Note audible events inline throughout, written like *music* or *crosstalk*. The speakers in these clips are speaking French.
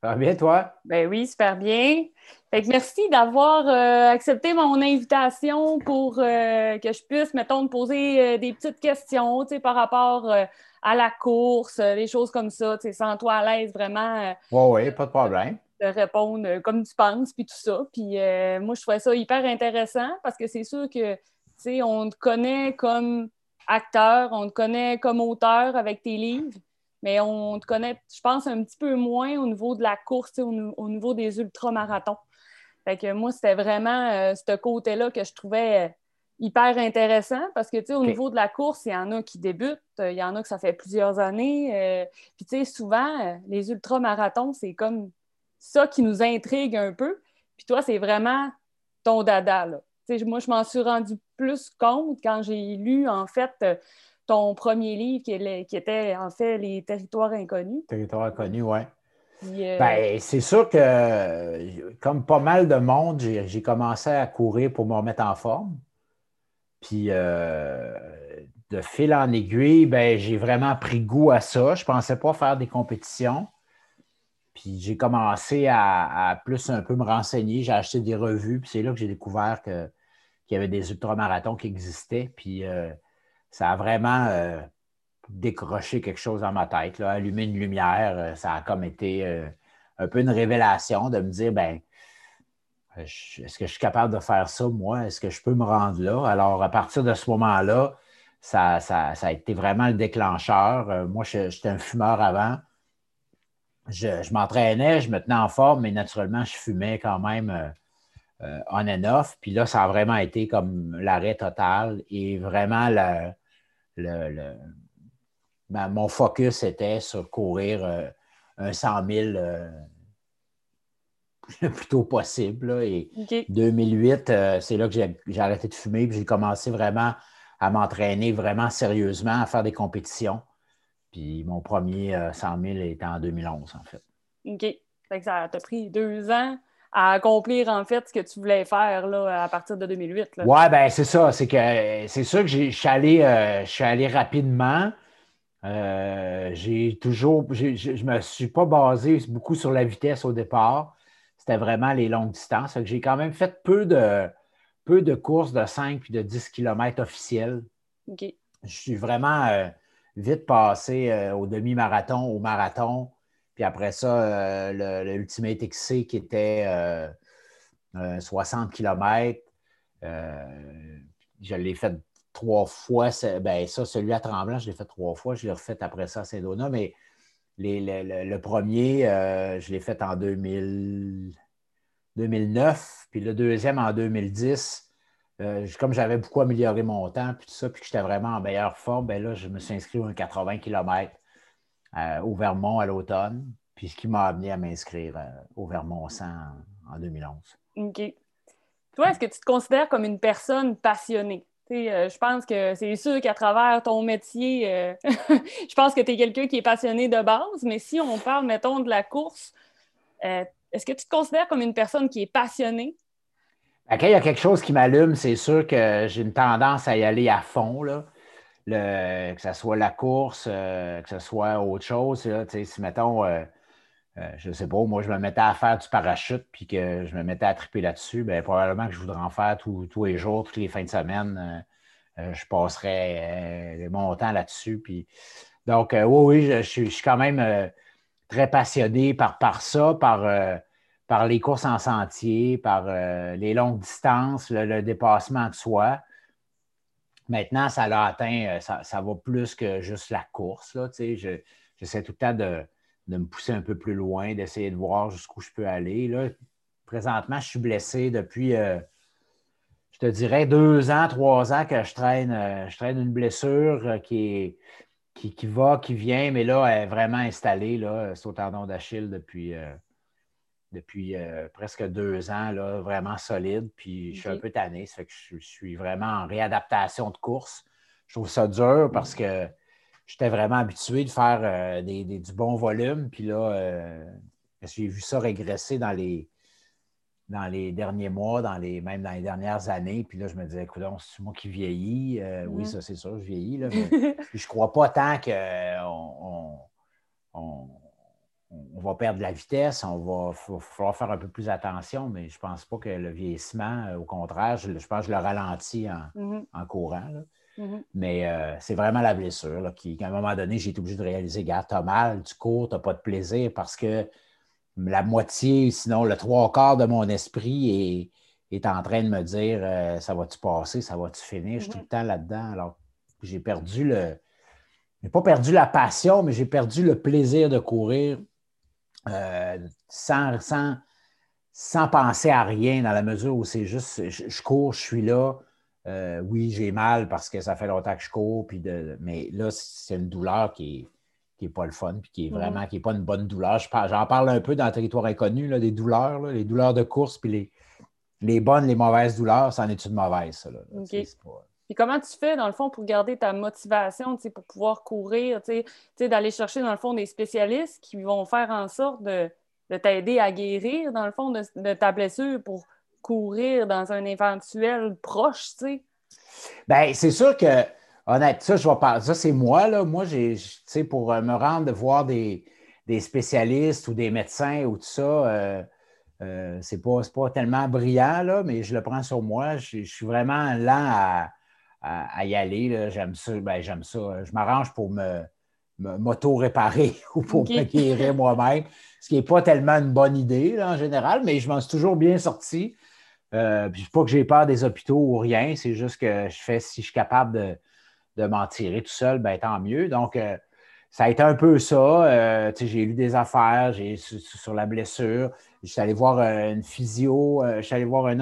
Ça va bien, toi? Ben oui, super bien. Fait que merci d'avoir euh, accepté mon invitation pour euh, que je puisse, mettons, te poser euh, des petites questions par rapport à la course, des choses comme ça, sans toi à l'aise vraiment. oui, oui, pas de problème. De répondre comme tu penses, puis tout ça. Puis moi, je trouvais ça hyper intéressant parce que c'est sûr que, tu sais, on te connaît comme acteur, on te connaît comme auteur avec tes livres mais on te connaît, je pense, un petit peu moins au niveau de la course, au, niveau des ultramarathons. Fait que moi, c'était vraiment euh, ce côté-là que je trouvais euh, hyper intéressant parce que, tu sais, au niveau de la course, il y en a qui débutent, euh, il y en a que ça fait plusieurs années. Puis, tu sais, souvent, les ultramarathons, c'est comme ça qui nous intrigue un peu. Puis toi, c'est vraiment ton dada, là. moi, je m'en suis rendu plus compte quand j'ai lu, en fait, ton premier livre qui, était en fait Les territoires inconnus. Territoires inconnus, oui. Euh, ben, c'est sûr que, comme pas mal de monde, j'ai commencé à courir pour me remettre en forme. Puis, euh, de fil en aiguille, ben, j'ai vraiment pris goût à ça. Je ne pensais pas faire des compétitions. Puis, j'ai commencé à, plus un peu me renseigner. J'ai acheté des revues. Puis, c'est là que j'ai découvert qu'il y avait des ultramarathons qui existaient. Puis, euh, ça a vraiment euh, décroché quelque chose dans ma tête, là, allumé une lumière. Euh, ça a comme été euh, un peu une révélation de me dire, ben, est-ce que je suis capable de faire ça, moi? Est-ce que je peux me rendre là? Alors, à partir de ce moment-là, ça, a été vraiment le déclencheur. moi, j'étais un fumeur avant. Je, m'entraînais, je me tenais en forme, mais naturellement, je fumais quand même on and off. Puis là, ça a vraiment été comme l'arrêt total et vraiment le, le, ben, mon focus était sur courir euh, un 100 000 euh, *laughs* le plus tôt possible. Et 2008, euh, c'est là que j'ai arrêté de fumer et j'ai commencé vraiment à m'entraîner vraiment sérieusement, à faire des compétitions. Puis mon premier 100 000 était en 2011, en fait. OK. ça t'a pris deux ans à accomplir en fait ce que tu voulais faire là, à partir de 2008. Oui, ben c'est ça. C'est que c'est sûr que je suis allé, euh, allé rapidement. Euh, j'ai toujours, je ne me suis pas basé beaucoup sur la vitesse au départ. C'était vraiment les longues distances. J'ai quand même fait peu de, peu de courses de 5 puis de 10 km officielles. Je suis vraiment euh, vite passé au demi-marathon, au marathon. Puis après ça, euh, le, Ultimate XC qui était 60 euh, km. Euh, je l'ai fait trois fois. Ben, ça, celui à Tremblant, je l'ai fait trois fois. Je l'ai refait après ça à Saint-Donat. Mais le, premier, je l'ai fait en 2009. Puis le deuxième en 2010. comme j'avais beaucoup amélioré mon temps, puis tout ça, puis que j'étais vraiment en meilleure forme, ben là, je me suis inscrit à un 80 km euh, au Vermont à l'automne, puis ce qui m'a amené à m'inscrire euh, au Vermont 100 en, 2011. OK. Toi, est-ce que tu te considères comme une personne passionnée? Euh, je pense que c'est sûr qu'à travers ton métier, *laughs* je pense que tu es quelqu'un qui est passionné de base, mais si on parle, mettons, de la course, est-ce que tu te considères comme une personne qui est passionnée? Ben, quand il y a quelque chose qui m'allume, c'est sûr que j'ai une tendance à y aller à fond. Là que ce soit la course, euh, que ce soit autre chose. si, mettons, euh, euh, je ne sais pas, moi, je me mettais à faire du parachute puis que je me mettais à triper là-dessus, bien, probablement que je voudrais en faire tous les jours, toutes les fins de semaine. je passerais mon temps là-dessus. Donc, oui, oui, je, suis quand même très passionné par, par ça, par, par les courses en sentier, par les longues distances, le dépassement de soi. Maintenant, ça l'a atteint, euh, ça, va plus que juste la course. Là, j'essaie tout le temps de, me pousser un peu plus loin, d'essayer de voir jusqu'où je peux aller. Là, présentement, je suis blessé depuis, euh, je te dirais, deux ans, trois ans que je traîne, euh, je traîne une blessure qui, qui, va, qui vient, mais là, elle est vraiment installée. Là, c'est au tendon d'Achille depuis depuis euh, presque deux ans, là, vraiment solide. Puis je suis un peu tanné. Ça fait que je, suis vraiment en réadaptation de course. Je trouve ça dur parce que j'étais vraiment habitué de faire euh, du bon volume. Puis là, euh, j'ai vu ça régresser dans les, dans les derniers mois, dans les, même dans les dernières années. Puis là, je me disais, écoute, c'est moi qui vieillis. Oui, ça, c'est sûr, je vieillis. Là, *laughs* mais je ne crois pas tant qu'on on va perdre de la vitesse, on va, falloir faire un peu plus attention, mais je ne pense pas que le vieillissement, au contraire, je, pense que je le ralentis en, mm-hmm. courant. Mm-hmm. Mais euh, c'est vraiment la blessure qui, à un moment donné, j'ai été obligé de réaliser, gars, t'as mal, tu cours, t'as pas de plaisir parce que la moitié, sinon le trois quarts de mon esprit est, est en train de me dire euh, ça va-tu passer, ça va-tu finir, je suis tout le mm-hmm. temps là-dedans. Alors, j'ai perdu le. J'ai pas perdu la passion, mais j'ai perdu le plaisir de courir euh, sans, sans, penser à rien, dans la mesure où c'est juste je cours, je suis là. Euh, oui, j'ai mal parce que ça fait longtemps que je cours, puis de, mais là, c'est une douleur qui n'est pas le fun, puis qui est vraiment qui est pas une bonne douleur. J'en parle un peu dans le territoire inconnu, là, des douleurs, les douleurs de course, puis les, les bonnes, les mauvaises douleurs, c'en est une mauvaise, ça. Puis comment tu fais, dans le fond, pour garder ta motivation, pour pouvoir courir, d'aller chercher, dans le fond, des spécialistes qui vont faire en sorte de, t'aider à guérir, dans le fond, de ta blessure pour courir dans un éventuel proche, tu sais? Bien, c'est sûr que, honnêtement, ça, je vais parler, ça, c'est moi, là. Moi, j'ai, tu sais, pour euh, me rendre de voir des, spécialistes ou des médecins ou tout ça, euh, euh, c'est pas, tellement brillant, là, mais je le prends sur moi. Je, suis vraiment lent à, y aller. J'aime ça. Ben, j'aime ça. Je m'arrange pour me, m'auto-réparer *laughs* ou pour me guérir moi-même, ce qui n'est pas tellement une bonne idée en général, mais je m'en suis toujours bien sorti. Euh, puis pas que j'ai peur des hôpitaux ou rien, c'est juste que je fais si je suis capable de, m'en tirer tout seul, ben tant mieux. Donc, euh, ça a été un peu ça. Euh, j'ai lu des affaires j'ai, sur, la blessure. Je suis allé voir une physio, je suis allé voir un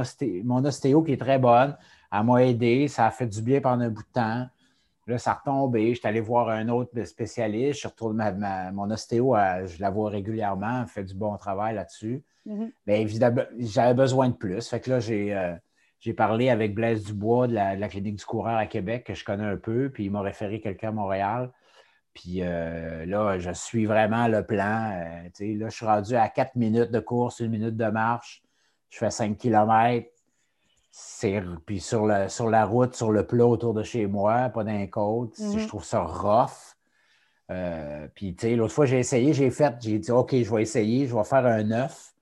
mon ostéo qui est très bonne. Elle m'a aidé, ça a fait du bien pendant un bout de temps. Là, ça a retombé. Je suis allé voir un autre spécialiste. Je retourne mon ostéo, je la vois régulièrement, elle fait du bon travail là-dessus. Mhm. Mais évidemment, j'avais besoin de plus. Fait que là, euh, j'ai parlé avec Blaise Dubois de la, clinique du coureur à Québec, que je connais un peu, puis il m'a référé quelqu'un à Montréal. Puis euh, là, je suis vraiment le plan. Euh, là, je suis rendu à 4 minutes de course, une minute de marche. Je fais 5 km. Puis sur, sur la route, sur le plat autour de chez moi, pas d'un côte. Mhm. Je trouve ça rough. puis, tu sais, l'autre fois, j'ai essayé, j'ai fait, j'ai dit, OK, je vais essayer, je vais faire un 9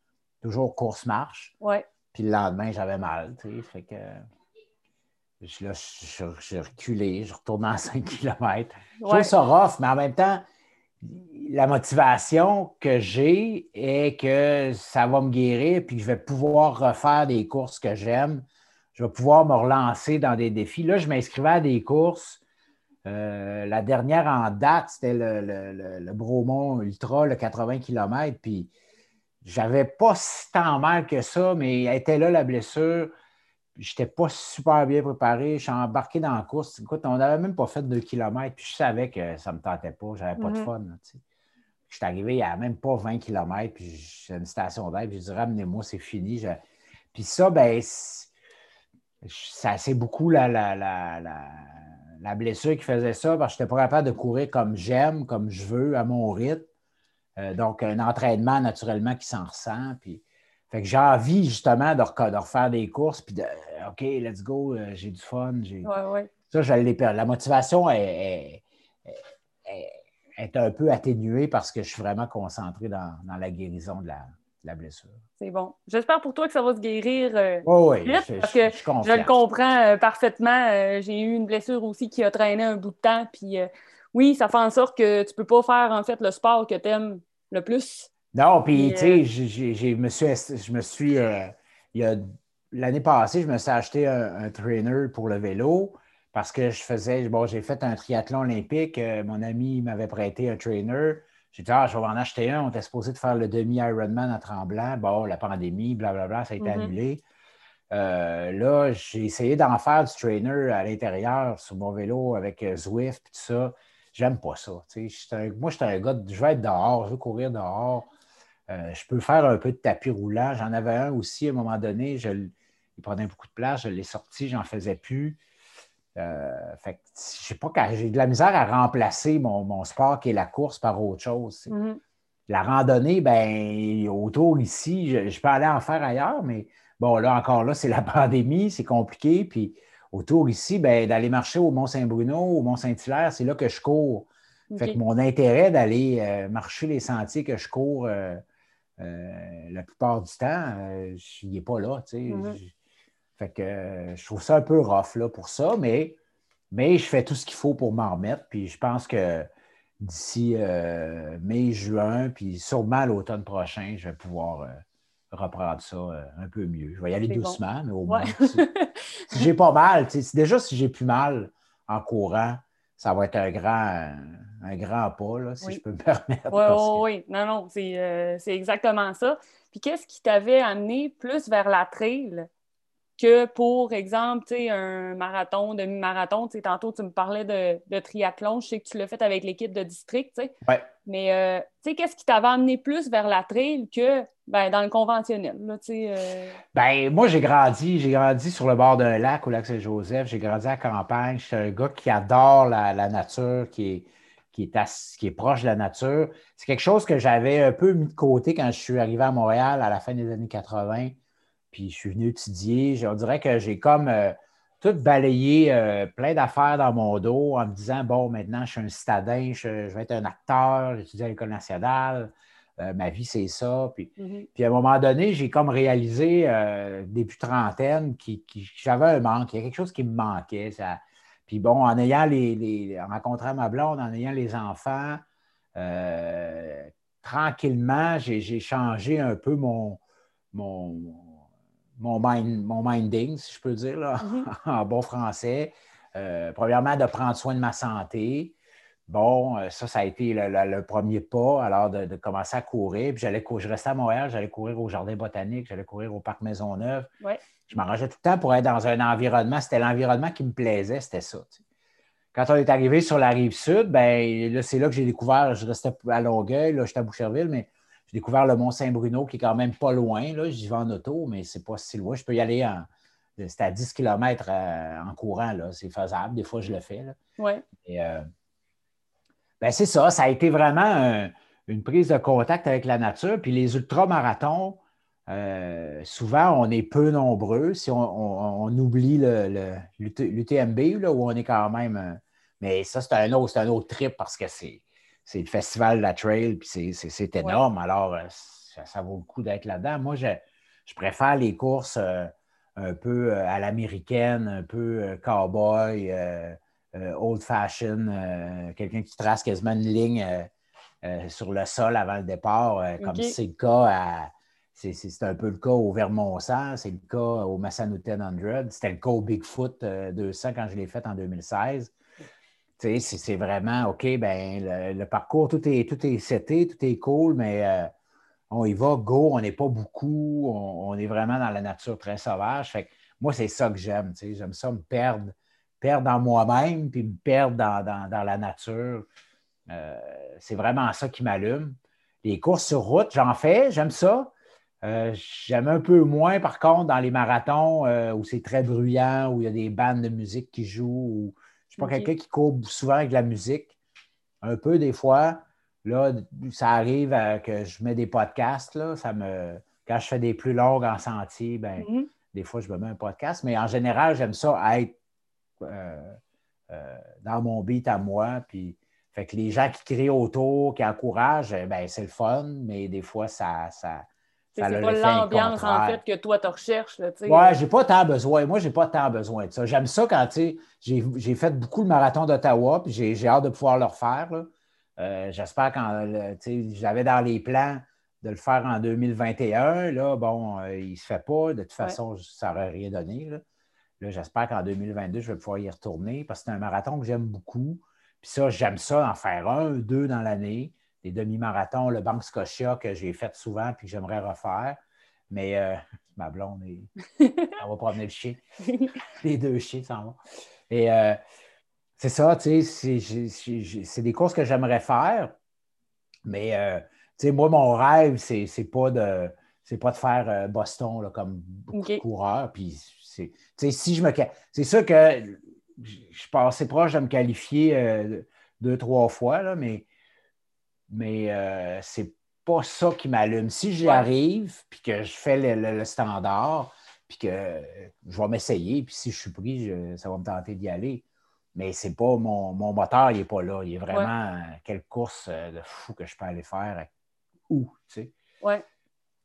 toujours course-marche. Ouais. Puis le lendemain, j'avais mal, tu sais. Fait que je, là, je, reculé, je retourne à 5 km. Je trouve ça rough, mais en même temps, la motivation que j'ai est que ça va me guérir, puis que je vais pouvoir refaire des courses que j'aime. Je vais pouvoir me relancer dans des défis. Là, je m'inscrivais à des courses. Euh, la dernière en date, c'était le, le, le, Bromont Ultra, le 80 km. Puis j'avais pas si tant mal que ça, mais elle était là, la blessure. Je n'étais pas super bien préparé. Je suis embarqué dans la course. Écoute, on n'avait même pas fait deux kilomètres, puis je savais que ça ne me tentait pas. J'avais pas de mhm. fun. je suis arrivé à même pas 20 km, puis j'ai une station d'aide, puis je dis ramenez-moi, c'est fini. Puis ça, ben, c'est beaucoup la, la, la, la, blessure qui faisait ça, parce que je n'étais pas capable de courir comme j'aime, comme je veux, à mon rythme. Euh, donc, un entraînement naturellement qui s'en ressent. Puis, fait que j'ai envie justement de, refaire des courses, puis de OK, let's go, euh, j'ai du fun. Ça, j'allais perdre. La motivation est, est, un peu atténuée parce que je suis vraiment concentré dans, la guérison de la, blessure. C'est bon. J'espère pour toi que ça va se guérir euh, oui, parce que je, le comprends parfaitement. j'ai eu une blessure aussi qui a traîné un bout de temps, puis oui, ça fait en sorte que tu ne peux pas faire en fait le sport que tu aimes le plus. Non, puis tu sais, euh, je me suis. Je me suis euh, l'année passée, je me suis acheté un, trainer pour le vélo parce que je faisais. Bon, j'ai fait un triathlon olympique. Euh, mon ami m'avait prêté un trainer. J'ai dit, ah, je vais en acheter un. On était supposé de faire le demi-Ironman à Tremblant. Bon, la pandémie, blablabla, ça a été mm-hmm. annulé. là, j'ai essayé d'en faire du trainer à l'intérieur sur mon vélo avec Zwift et tout ça. J'aime pas ça. moi, je suis un gars, je veux être dehors, je veux courir dehors. Euh, je peux faire un peu de tapis roulant. J'en avais un aussi à un moment donné. Je, il prenait beaucoup de place. Je l'ai sorti, j'en faisais plus. Euh, fait je sais pas, j'ai de la misère à remplacer mon, sport qui est la course par autre chose. Mm-hmm. La randonnée, ben, autour ici, je, je, peux aller en faire ailleurs, mais bon, là encore là, c'est la *laughs* pandémie, c'est compliqué. Puis autour ici, ben, d'aller marcher au Mont-Saint-Bruno, au Mont-Saint-Hilaire, c'est là que je cours. Fait que mon intérêt d'aller marcher les sentiers que je cours la plupart du temps, je n'y est pas là. Mm-hmm. Fait que je trouve ça un peu rough là, pour ça, mais, mais je fais tout ce qu'il faut pour m'en remettre. Puis je pense que d'ici mai, juin, puis sûrement l'automne prochain, je vais pouvoir reprendre ça euh, un peu mieux. Je vais y aller doucement, mais au moins, *laughs* si, j'ai pas mal, déjà si j'ai plus mal en courant, ça va être un grand, un grand pas, si je peux me permettre. Oui, oui, non, non, euh, c'est exactement ça. Puis qu'est-ce qui t'avait amené plus vers la trail? Que pour exemple, un marathon, demi-marathon. Tantôt, tu me parlais de, triathlon. Je sais que tu l'as fait avec l'équipe de district. Ouais. Mais euh, qu'est-ce qui t'avait amené plus vers la trail que ben, dans le conventionnel? Là, euh? ben, moi, j'ai grandi. J'ai grandi sur le bord d'un lac, au lac Saint-Joseph. J'ai grandi à campagne. Je suis un gars qui adore la, nature, qui est, qui, est qui est proche de la nature. C'est quelque chose que j'avais un peu mis de côté quand je suis arrivé à Montréal à la fin des années 80 puis je suis venu étudier. On dirait que j'ai comme euh, tout balayé euh, plein d'affaires dans mon dos en me disant bon, maintenant, je suis un citadin, je, vais être un acteur, j'étudie à l'École nationale, euh, ma vie, c'est ça. Mm-hmm. Puis, à un moment donné, j'ai comme réalisé, début trentaine, que j'avais un manque, il y a quelque chose qui me manquait. Ça. Puis bon, en ayant les, en rencontrant ma blonde, en ayant les enfants, tranquillement, j'ai changé un peu mon, mon, mon, mind, mon minding, si je peux dire, mhm. *laughs* en bon français. Euh, premièrement, de prendre soin de ma santé. Bon, euh, ça, ça a été le, premier pas, alors de, commencer à courir. Puis j'allais je restais à Montréal, j'allais courir au Jardin botanique, j'allais courir au Parc Maisonneuve. Ouais. Je m'arrangeais tout le temps pour être dans un environnement. C'était l'environnement qui me plaisait, c'était ça. Quand on est arrivé sur la rive sud, ben c'est là que j'ai découvert, je restais à Longueuil, là, j'étais à Boucherville, mais j'ai découvert le Mont-Saint-Bruno, qui est quand même pas loin. Là. J'y vais en auto, mais c'est pas si loin. Je peux y aller en. C'est à 10 km euh, en courant, là. C'est faisable. Des fois, je le fais. Oui. Euh, ben, c'est ça. Ça a été vraiment une prise de contact avec la nature. Puis les ultramarathons, euh, souvent, on est peu nombreux. Si on, oublie l'UTMB, le, où on est quand même. mais ça, c'est un autre, un autre trip parce que c'est c'est le festival de la trail, puis c'est énorme. Alors, euh, ça, vaut le coup d'être là-dedans. Moi, je, préfère les courses euh, un peu euh, à l'américaine, un peu cowboy, old fashion, quelqu'un qui trace quasiment une ligne sur le sol avant le départ, comme c'est le cas C'est un peu le cas au Vermont-100, c'est le cas au Massanutten 100, c'était le cas au Bigfoot 200 quand je l'ai fait en 2016 c'est vraiment OK, ben le, parcours, tout est, tout est seté, tout est cool, mais euh, on y va, go, on n'est pas beaucoup, on, est vraiment dans la nature très sauvage. Fait moi, c'est ça que j'aime. J'aime ça me perdre, perdre dans moi-même, puis me perdre dans, la nature. Euh, c'est vraiment ça qui m'allume. Les courses sur route, j'en fais, j'aime ça. Euh, j'aime un peu moins, par contre, dans les marathons où c'est très bruyant, où il y a des bandes de musique qui jouent, je suis pas quelqu'un qui court souvent avec de la musique. Un peu des fois. Là, ça arrive que je mets des podcasts. Là, ça me... Quand je fais des plus longues en sentier, ben, mm-hmm. des fois, je me mets un podcast. Mais en général, j'aime ça être euh, euh, dans mon beat à moi. Puis, fait que les gens qui crient autour, qui encouragent, ben, c'est le fun, mais des fois, ça, ça, c'est pas l'ambiance, en fait, que toi, tu recherches. Oui, ouais, j'ai pas tant besoin. Moi, j'ai pas tant besoin de ça. J'aime ça quand, tu sais, j'ai fait beaucoup le marathon d'Ottawa, puis j'ai hâte de pouvoir le refaire. Euh, j'espère quand, tu sais, j'avais dans les plans de le faire en 2021. Là, bon, euh, il ne se fait pas. De toute façon, ça n'aurait rien donné. Là, j'espère qu'en 2022, je vais pouvoir y retourner parce que c'est un marathon que j'aime beaucoup. Puis ça, j'aime ça, en faire un, deux dans l'année des demi-marathons, le Banque Scotia que j'ai fait souvent puis que j'aimerais refaire. Mais euh, *laughs* ma blonde, *laughs* elle va promener le chien. Les deux chiens ça va. Et euh, c'est ça, tu sais, c'est des courses que j'aimerais faire. Mais, euh, tu sais, moi, mon rêve, c'est pas de c'est pas de faire Boston comme beaucoup de coureurs. Puis, c'est si je me. C'est sûr que je suis pas assez proche de me qualifier deux, trois fois, là, mais mais euh, c'est pas ça qui m'allume. Si j'y arrive, puis que je fais le, standard, puis que je vais m'essayer, puis si je suis pris, ça va me tenter d'y aller. mais c'est pas mon, moteur, il n'est pas là. Il est vraiment quelle course de fou que je peux aller faire où, tu sais. Oui.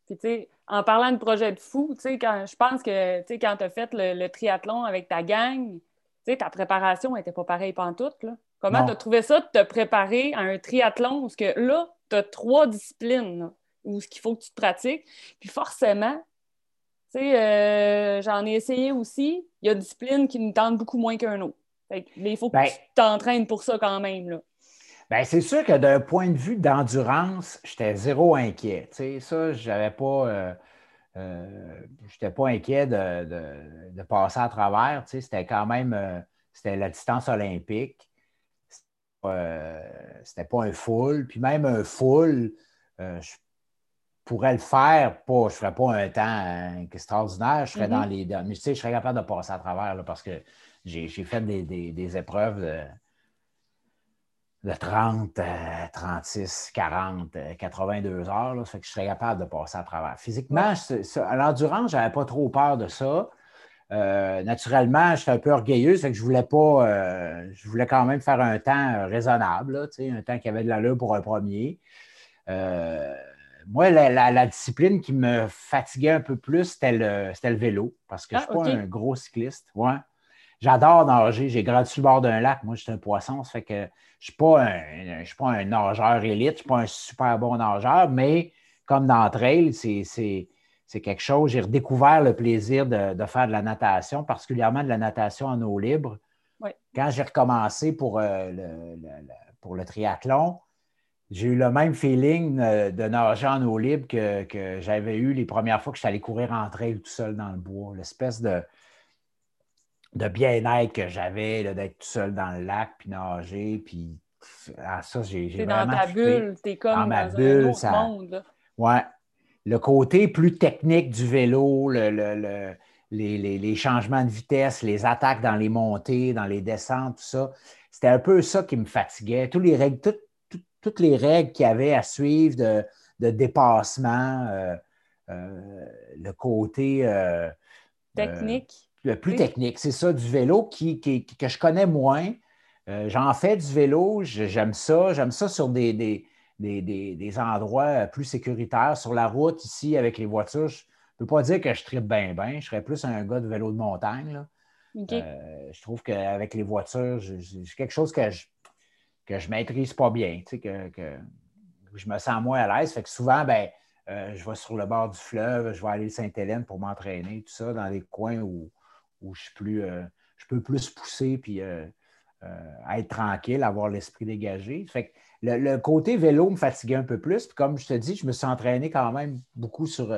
Puis, tu sais, en parlant de projet de fou, tu sais, quand je pense que, tu sais, quand tu as fait le, triathlon avec ta gang, tu sais, ta préparation n'était pas pareille pantoute, là. Comment tu as trouvé ça de te préparer à un triathlon? Parce que là, tu as trois disciplines où ce qu'il faut que tu te pratiques. Puis forcément, tu sais, euh, j'en ai essayé aussi. Il y a des disciplines qui nous tentent beaucoup moins qu'un autre. mais il faut que ben tu t'entraînes pour ça quand même. Là. Ben, c'est sûr que d'un point de vue d'endurance, j'étais zéro inquiet. Tu sais, ça, j'avais pas. Euh, euh, j'étais pas inquiet de, passer à travers. Tu sais, c'était quand même. c'était la distance olympique. C'était pas un full. Puis même un full, je pourrais le faire, pas, je ne ferais pas un temps extraordinaire, je serais dans mm-hmm. les. Mais tu sais, je serais capable de passer à travers parce que j'ai fait des, épreuves de, 30, 36, 40, 82 heures. Là, ça fait que je serais capable de passer à travers. Physiquement, à l'endurance, je n'avais pas trop peur de ça. Euh, naturellement, j'étais un peu orgueilleuse, fait que je voulais pas. Euh, je voulais quand même faire un temps raisonnable, un temps qui avait de l'allure pour un premier. Euh, moi, la, discipline qui me fatiguait un peu plus, c'était le, le, vélo, parce que je ne suis ah, pas un gros cycliste. Ouais. J'adore nager. J'ai grandi sur le bord d'un lac. Moi, je suis un poisson. Ça fait que je ne suis, pas un nageur élite, je ne suis pas un super bon nageur, mais comme dans trail, c'est quelque chose. J'ai redécouvert le plaisir de, faire de la natation, particulièrement de la natation en eau libre. Quand j'ai recommencé pour, euh, pour le triathlon, j'ai eu le même feeling euh, de nager en eau libre que, j'avais eu les premières fois que j'étais allé courir en trail tout seul dans le bois. L'espèce de, de bien-être que j'avais d'être tout seul dans le lac, puis nager, puis ah, ça, j'ai vraiment... dans ta bulle, t'es comme dans, ma bulle, un autre monde. Ouais. Le côté plus technique du vélo, le, les, changements de vitesse, les attaques dans les montées, dans les descentes, tout ça, c'était un peu ça qui me fatiguait. Tous les règles, tout, toutes les règles qu'il y avait à suivre de, dépassement, euh, euh, le côté euh, technique. le plus technique, c'est ça, du vélo qui, que je connais moins. J'en fais du vélo, j'aime ça. J'aime ça sur des, des, endroits plus sécuritaires. Sur la route, ici, avec les voitures, je ne peux pas dire que je tripe bien, bien. Je serais plus un gars de vélo de montagne. je trouve qu'avec les voitures, j'ai quelque chose que je que je ne maîtrise pas bien, que, que, je me sens moins à l'aise. Fait que souvent, ben, euh, je vais sur le bord du fleuve, je vais aller à Sainte-Hélène pour m'entraîner, tout ça, dans des coins où, je, suis plus, euh, je peux plus pousser puis euh, être tranquille, avoir l'esprit dégagé. Fait que le, côté vélo me fatiguait un peu plus. Puis comme je te dis, je me suis entraîné quand même beaucoup sur,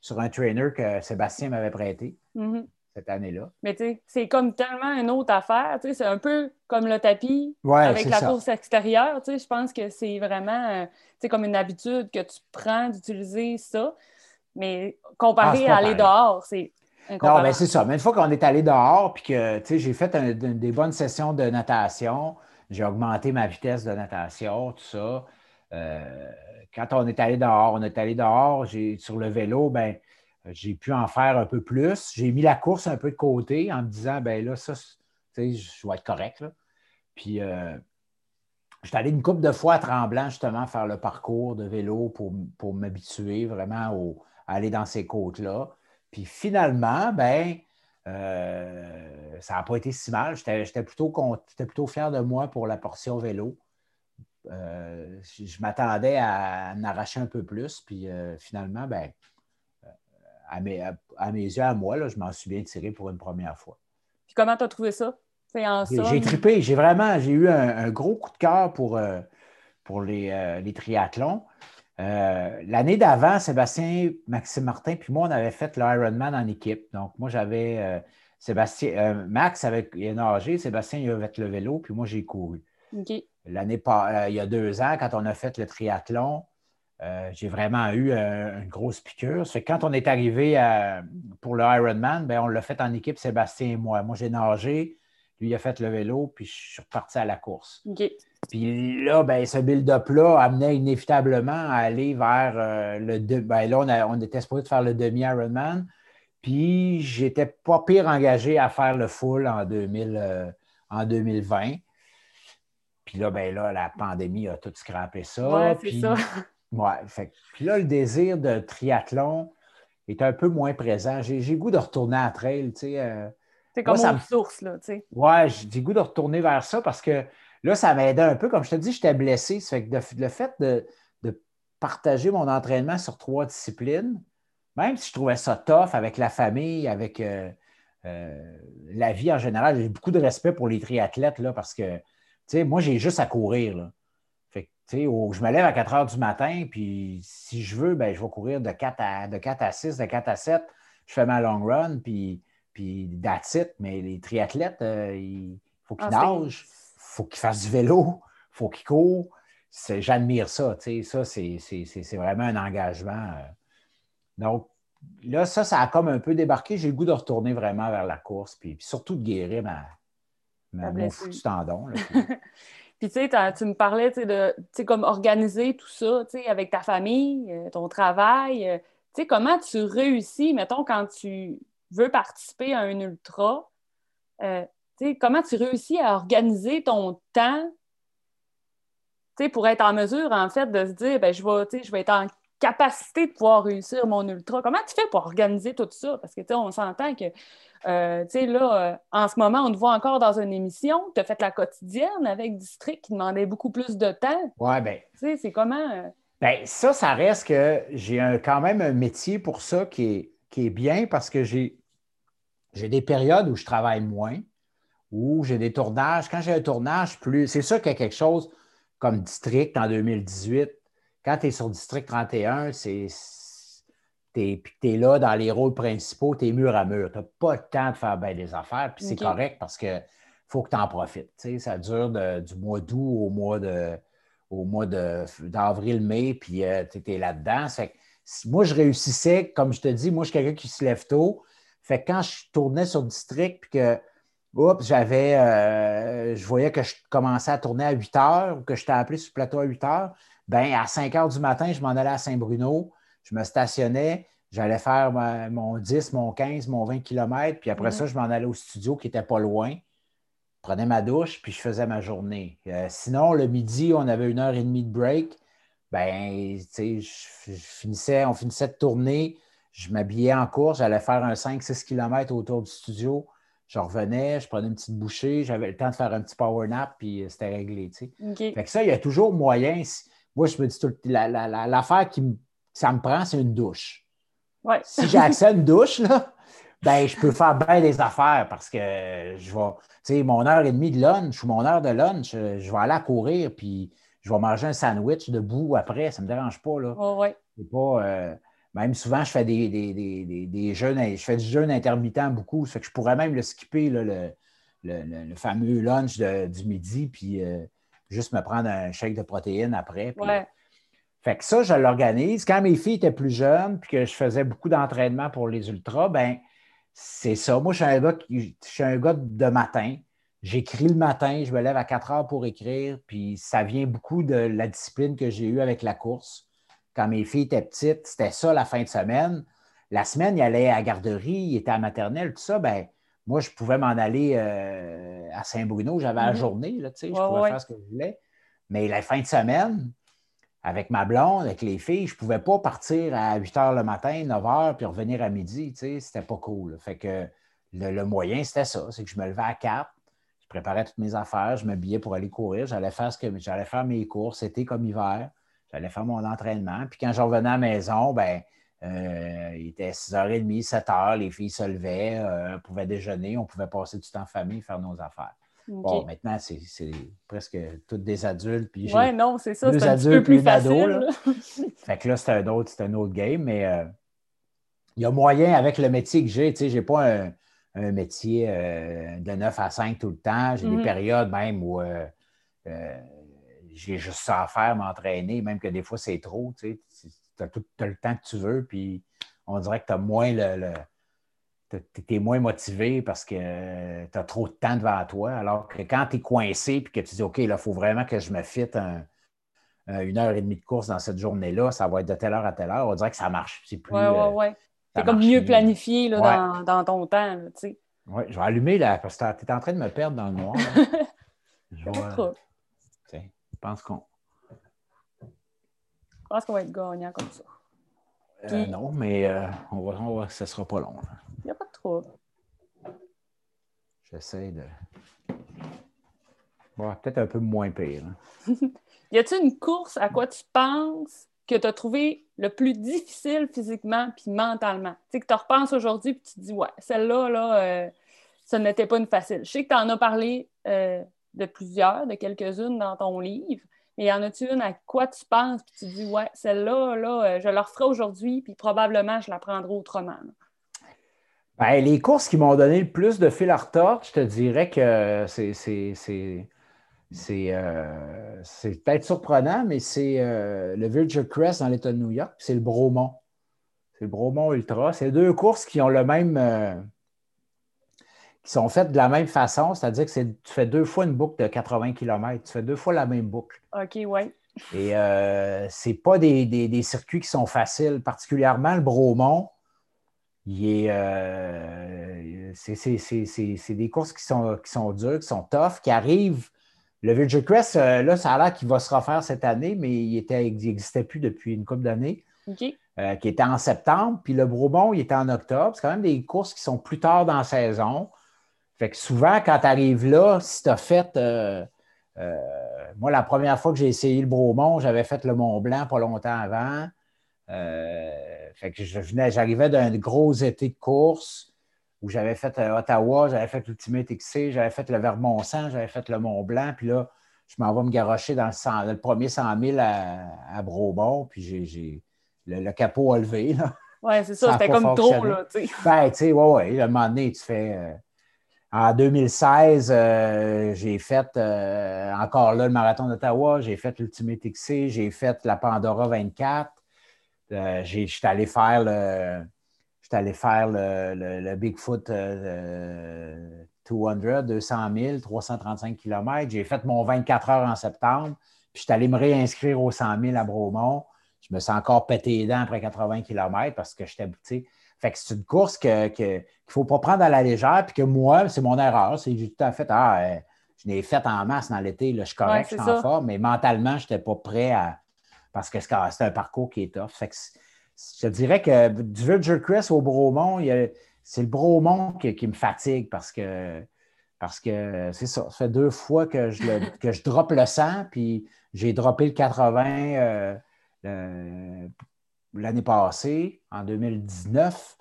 sur un trainer que Sébastien m'avait prêté. Mm-hmm cette année-là. Mais tu sais, c'est comme tellement une autre affaire. Tu sais, c'est un peu comme le tapis avec la course extérieure. Tu sais, je pense que c'est vraiment euh, tu sais, comme une habitude que tu prends d'utiliser ça. Mais comparé ah, à aller dehors, c'est non, mais c'est ça. Mais une fois qu'on est allé dehors, puis que tu sais, j'ai fait des bonnes sessions de natation, j'ai augmenté ma vitesse de natation, tout ça. Euh, quand on est allé dehors, on est allé dehors, sur le vélo, ben j'ai pu en faire un peu plus. J'ai mis la course un peu de côté en me disant, ben là, ça, je vais être correct. Puis, euh, je suis allé une couple de fois à Tremblant, justement, faire le parcours de vélo pour, m'habituer vraiment à aller dans ces côtes-là. Puis finalement, ben, euh, ça n'a pas été si mal. J'étais plutôt, plutôt fier de moi pour la portion vélo. je, m'attendais à en arracher un peu plus. Puis finalement, ben, à mes, yeux, à moi, là, je m'en suis bien tiré pour une première fois. Puis comment tu as trouvé ça? J'ai trippé, j'ai vraiment, j'ai eu un, gros coup de cœur pour, euh, pour les, euh, les, triathlons. Euh, l'année d'avant, Sébastien, Maxime Martin, puis moi, on avait fait l'Ironman en équipe. Donc, moi, j'avais Sébastien, Max avait nagé, Sébastien, il avait fait le vélo, puis moi, j'ai couru. L'année, il y a deux ans, quand on a fait le triathlon, euh, j'ai vraiment eu euh, une grosse piqûre. Quand on est arrivé pour le Ironman, ben, on l'a fait en équipe, Sébastien et moi. Moi, j'ai nagé, lui il a fait le vélo, puis je suis reparti à la course. Puis là, ben, ce build-up-là amenait inévitablement à aller vers euh, le. Ben, là, on, était supposé faire le demi-Ironman. Puis j'étais pas pire engagé à faire le full en, 2000, en 2020. Puis là, ben là, la pandémie a tout scrappé ça. Ouais, c'est puis, ça. ouais, fait, puis là, le désir de triathlon est un peu moins présent. J'ai goût de retourner à trail, tu sais. euh, C'est comme Moi, ça me- source, là, tu sais. Ouais, j'ai goût de retourner vers ça parce que là, ça m'aidait un peu. Comme je te dis, j'étais blessé. Ça fait que de- le fait de, de partager mon entraînement sur trois disciplines, même si je trouvais ça tough avec la famille, avec euh, euh, la vie en général, j'ai beaucoup de respect pour les triathlètes là, parce que, tu sais, moi, j'ai juste à courir. Là. Fait que, je me lève à 4 heures du matin, puis si je veux, ben, je vais courir de 4 à, de 4 à 6, de 4 à 7. Je fais ma long run, puis, puis that's it. Mais les triathlètes, euh, il faut qu'ils Ah, c'est- nagent, faut qu'ils fassent du vélo, faut qu'ils courent. C'est- J'admire ça. tu sais, Ça, c'est vraiment un engagement. euh. Donc, là, ça, ça a comme un peu débarqué. J'ai le goût de retourner vraiment vers la course, puis, puis surtout de guérir ma, ma- mon foutu tendon. là. Puis, *laughs* tu sais, tu me parlais, de, comme organiser tout ça, tu sais, avec ta famille, euh, ton travail. euh, tu sais, comment tu réussis, mettons, quand tu veux participer à un ultra, euh, comment tu réussis à organiser ton temps, pour être en mesure, en fait, de se dire, ben, je vais, je vais être en capacité de pouvoir réussir mon ultra. Comment tu fais pour organiser tout ça? Parce que, tu sais, on s'entend que euh, tu sais, là, euh, en ce moment, on te voit encore dans une émission. Tu as fait la quotidienne avec District qui demandait beaucoup plus de temps. Tu sais, c'est comment. euh, Ben, ça, ça reste que j'ai quand même un métier pour ça qui est, qui est bien parce que j'ai des périodes où je travaille moins, où j'ai des tournages. Quand j'ai un tournage, plus. C'est sûr qu'il y a quelque chose comme District en 2018. Quand tu es sur District 31, c'est. Puis tu es là dans les rôles principaux, tu es mur à mur. Tu n'as pas le temps de faire bien des affaires, puis c'est correct parce que faut que tu en profites. Ça dure de- du mois d'août au mois de, au mois d'avril-mai, puis tu es là-dedans. Moi, je réussissais, comme je te dis, moi, je suis quelqu'un qui se lève tôt. Fait que quand je tournais sur District, puis que oups, j'avais, euh, je voyais que je commençais à tourner à 8 heures ou que j'étais appelé sur le plateau à 8 heures, ben à 5 heures du matin, je m'en allais à Saint-Bruno, je me stationnais, j'allais faire ma- mon 10, mon 15, mon 20 km, puis après Mhm. ça, je m'en allais au studio qui n'était pas loin prenais ma douche, puis je faisais ma journée. Euh, sinon, le midi, on avait une heure et demie de break. Ben, tu sais, je, je finissais, on finissait de tourner, je m'habillais en course, j'allais faire un 5-6 km autour du studio. Je revenais, je prenais une petite bouchée, j'avais le temps de faire un petit power nap, puis euh, c'était réglé, tu sais. OK. Fait que ça, il y a toujours moyen. Moi, je me dis tout le- la- la- la- l'affaire qui me, ça me prend, c'est une douche. Ouais. Si j'ai accès à une *laughs* douche, là, ben, je peux faire bien des affaires parce que je vais, tu sais, mon heure et demie de lunch ou mon heure de lunch, euh, je vais aller à courir, puis je vais manger un sandwich debout après, ça ne me dérange pas, là. Ouais. C'est pas, euh, même souvent, je fais des, des, des, des- des jeûnes, je fais du jeûne intermittent beaucoup, ça fait que je pourrais même le skipper, là, le, le- le- le fameux lunch de- du midi, puis euh, juste me prendre un shake de protéines après. puis- Ouais. fait que ça, je l'organise. Quand mes filles étaient plus jeunes, puis que je faisais beaucoup d'entraînement pour les ultras, ben c'est ça. Moi, je suis un gars, qui, je suis un gars de matin. J'écris le matin, je me lève à 4 heures pour écrire, puis ça vient beaucoup de la discipline que j'ai eue avec la course. Quand mes filles étaient petites, c'était ça la fin de semaine. La semaine, ils allaient à la garderie, ils étaient à la maternelle, tout ça, ben moi, je pouvais m'en aller euh, à Saint-Bruno. J'avais la Mhm. journée, là, tu sais, je Ouais, pouvais ouais. faire ce que je voulais. Mais la fin de semaine, avec ma blonde, avec les filles, je ne pouvais pas partir à 8 h le matin, 9 h, puis revenir à midi. Tu sais, c'était pas cool. Fait que le, le moyen, c'était ça. C'est que je me levais à 4, je préparais toutes mes affaires, je m'habillais pour aller courir, j'allais faire ce que j'allais faire mes courses, été comme hiver, j'allais faire mon entraînement. Puis quand je revenais à la maison, ben euh, il était 6h30, 7h, les filles se levaient, euh, on pouvait déjeuner, on pouvait passer du temps en famille, faire nos affaires. Bon, maintenant, c'est presque toutes des adultes. Puis Ouais, non, c'est ça. C'est un petit adultes, peu plus facile. là. *laughs* *laughs* fait que là, c'est un autre, c'est un autre game, mais euh, il y a moyen avec le métier que j'ai. Tu sais, j'ai pas un, un métier euh, de 9 à 5 tout le temps. J'ai Mhm. des périodes même où j'ai juste ça à faire, m'entraîner, même que des fois c'est trop. Tu as, le temps que tu veux, puis on dirait que tu as moins le. le tu es moins motivé parce que tu as trop de temps devant toi. Alors que quand tu es coincé et que tu dis OK, là, il faut vraiment que je me fitte un, une heure et demie de course dans cette journée-là, ça va être de telle heure à telle heure. On dirait que ça marche. C'est plus. Ouais, ouais, euh, ouais. C'est comme mieux planifié là, Ouais. dans, dans ton temps, là. Oui, je vais allumer là, parce que tu es en train de me perdre dans le noir. *laughs* je vois. Tiens, je pense qu'on. Je pense qu'on va être gagnant comme ça. Euh, non, mais euh, on, va, on va, ça ne sera pas long. Il n'y a pas de trouble. J'essaie de. Peut-être un peu moins pire. Hein. *laughs* y a-t-il une course à quoi tu penses que tu as trouvé le plus difficile physiquement puis mentalement? Tu sais, que tu repenses aujourd'hui puis tu te dis, ouais, celle-là, là, euh, ça n'était pas une facile. Je sais que tu en as parlé euh, de plusieurs, de quelques-unes dans ton livre, mais y en a-tu une à quoi tu penses puis tu dis, ouais, celle-là, là, euh, je la referai aujourd'hui puis probablement je la prendrai autrement? Ben, les courses qui m'ont donné le plus de fil à retordre, je te dirais que c'est euh, c'est peut-être surprenant, mais c'est euh, le Virgin Crest dans l'État de New York, c'est le Bromont. C'est le Bromont Ultra. C'est deux courses qui ont le même. Euh, qui sont faites de la même façon, c'est-à-dire que tu fais deux fois une boucle de 80 km. Tu fais deux fois la même boucle. OK, oui. Et euh, c'est pas des, circuits qui sont faciles, particulièrement le Bromont. Il est, c'est, des courses qui sont, qui sont dures, qui sont tough, qui arrivent le Virgin Crest, euh, là, ça a l'air qu'il va se refaire cette année, mais il n'existait plus depuis une couple d'années. Euh, qui était en septembre. Puis le Bromont, il était en octobre. C'est quand même des courses qui sont plus tard dans la saison. Fait que souvent, quand tu arrives là, si tu as fait. Euh, moi, la première fois que j'ai essayé le Bromont, j'avais fait le Mont Blanc pas longtemps avant. fait que je j'arrivais d'un gros été de course où j'avais fait euh, Ottawa, j'avais fait l'Ultimate XC, j'avais fait le Vermont-Sang, j'avais fait le Mont-Blanc, puis là, je m'en vais me garocher dans le, premier 100 000 à, à Brobon, puis j'ai le, capot a levé. Oui, c'est ça, c'était comme trop, là, tu sais. Ben, tu sais, ouais, ouais, à un moment donné, tu fais. Euh, en 2016, euh, j'ai fait encore là le marathon d'Ottawa, j'ai fait l'Ultimate XC, j'ai fait la Pandora 24. Je suis allé faire le, J'étais allé faire le, Bigfoot 200, 200 000, 335 km. J'ai fait mon 24 heures en septembre. Puis j'étais allé me réinscrire au 100 000 à Bromont. Je me suis encore pété les dents après 80 km parce que j'étais. Fait que c'est une course qu'il ne faut pas prendre à la légère. Puis que moi, c'est mon erreur. C'est tout à fait. Ah, euh, je l'ai faite en masse dans l'été. Je suis correct, je suis en forme. Mais mentalement, je n'étais pas prêt à. Parce que c'est un parcours qui est tough. Fait que je dirais que du Virgin Crest au Bromont, c'est le Bromont qui, me fatigue parce que parce que c'est ça. Ça fait deux fois que je, le, *laughs* que je droppe le 100, puis j'ai droppé le 80 euh, l'année passée, en 2019.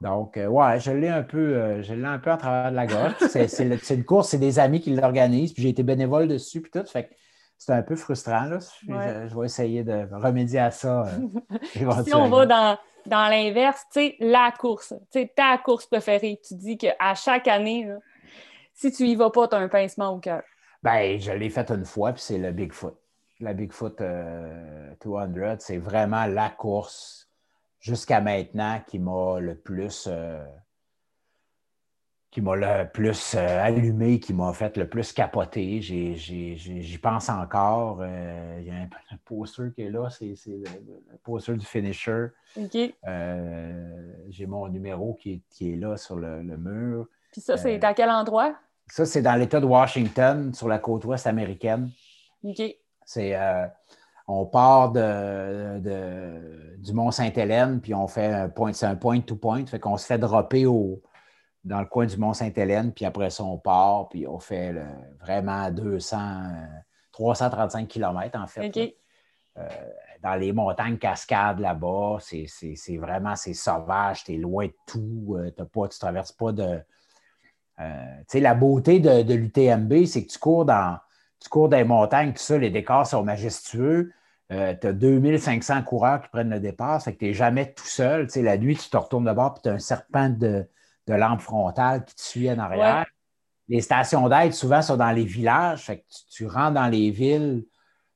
Donc, euh, ouais, je l'ai un peu, euh, je l'ai un peu en travers de la gorge. *laughs* C'est une course, c'est des amis qui l'organisent, puis j'ai été bénévole dessus, puis tout. Fait c'est un peu frustrant. Là. Je, vais essayer de remédier à ça. Euh, *laughs* si on va dans, dans l'inverse, tu sais, la course, tu sais, ta course préférée, tu dis qu'à chaque année, si tu y vas pas, tu as un pincement au cœur. Ben, je l'ai fait une fois, puis c'est le Bigfoot. La Bigfoot 200, euh, c'est vraiment la course jusqu'à maintenant qui m'a le plus. Euh, qui m'a le plus euh, allumé, qui m'a fait le plus capoter. J'y pense encore. Euh, il y a un, *laughs* poster qui est là, c'est le, poster du finisher. J'ai mon numéro qui est, là sur le, mur. Puis ça, c'est à quel endroit? Ça, c'est dans l'État de Washington, sur la côte ouest américaine. C'est on part de, du Mont-Sainte-Hélène, puis on fait un point, c'est un point-to-point, fait qu'on se fait dropper au, dans le coin du Mont-Sainte-Hélène, puis après ça, on part, puis on fait vraiment 200, 335 km en fait. Euh, dans les montagnes cascades là-bas, c'est vraiment c'est sauvage, tu es loin de tout, euh, pas, tu ne traverses pas de. Euh, tu sais, la beauté de, l'UTMB, c'est que tu cours dans tu cours dans les montagnes, tout ça, les décors sont majestueux. tu as 2500 coureurs qui prennent le départ, c'est que tu n'es jamais tout seul. Tu sais, la nuit, tu te retournes de bord, puis tu as un serpent de, de lampe frontale qui te suit en arrière. Les stations d'aide, souvent, sont dans les villages. Fait que tu, rentres dans les villes,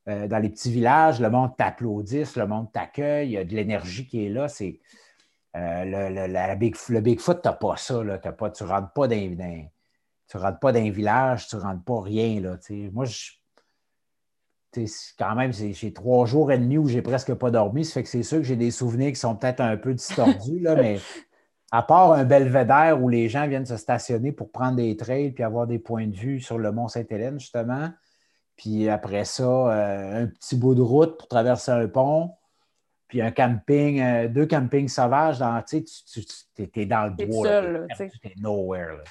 euh, dans les petits villages, le monde t'applaudisse, le monde t'accueille, il y a de l'énergie qui est là. C'est, euh, le, la Big, le Bigfoot, tu n'as pas ça. Là, pas, tu ne rentres pas dans, tu rentres pas d'un village, tu ne rentres pas rien. Là, moi, je, quand même, j'ai trois jours et demi où j'ai presque pas dormi. Ça fait que c'est sûr que j'ai des souvenirs qui sont peut-être un peu distordus, là, mais à part un belvédère où les gens viennent se stationner pour prendre des trails puis avoir des points de vue sur le Mont-Sainte-Hélène, justement. Puis après ça, euh, un petit bout de route pour traverser un pont. Puis un camping, euh, deux campings sauvages, dans, tu, tu es, dans le bois. Seul, tu es nowhere.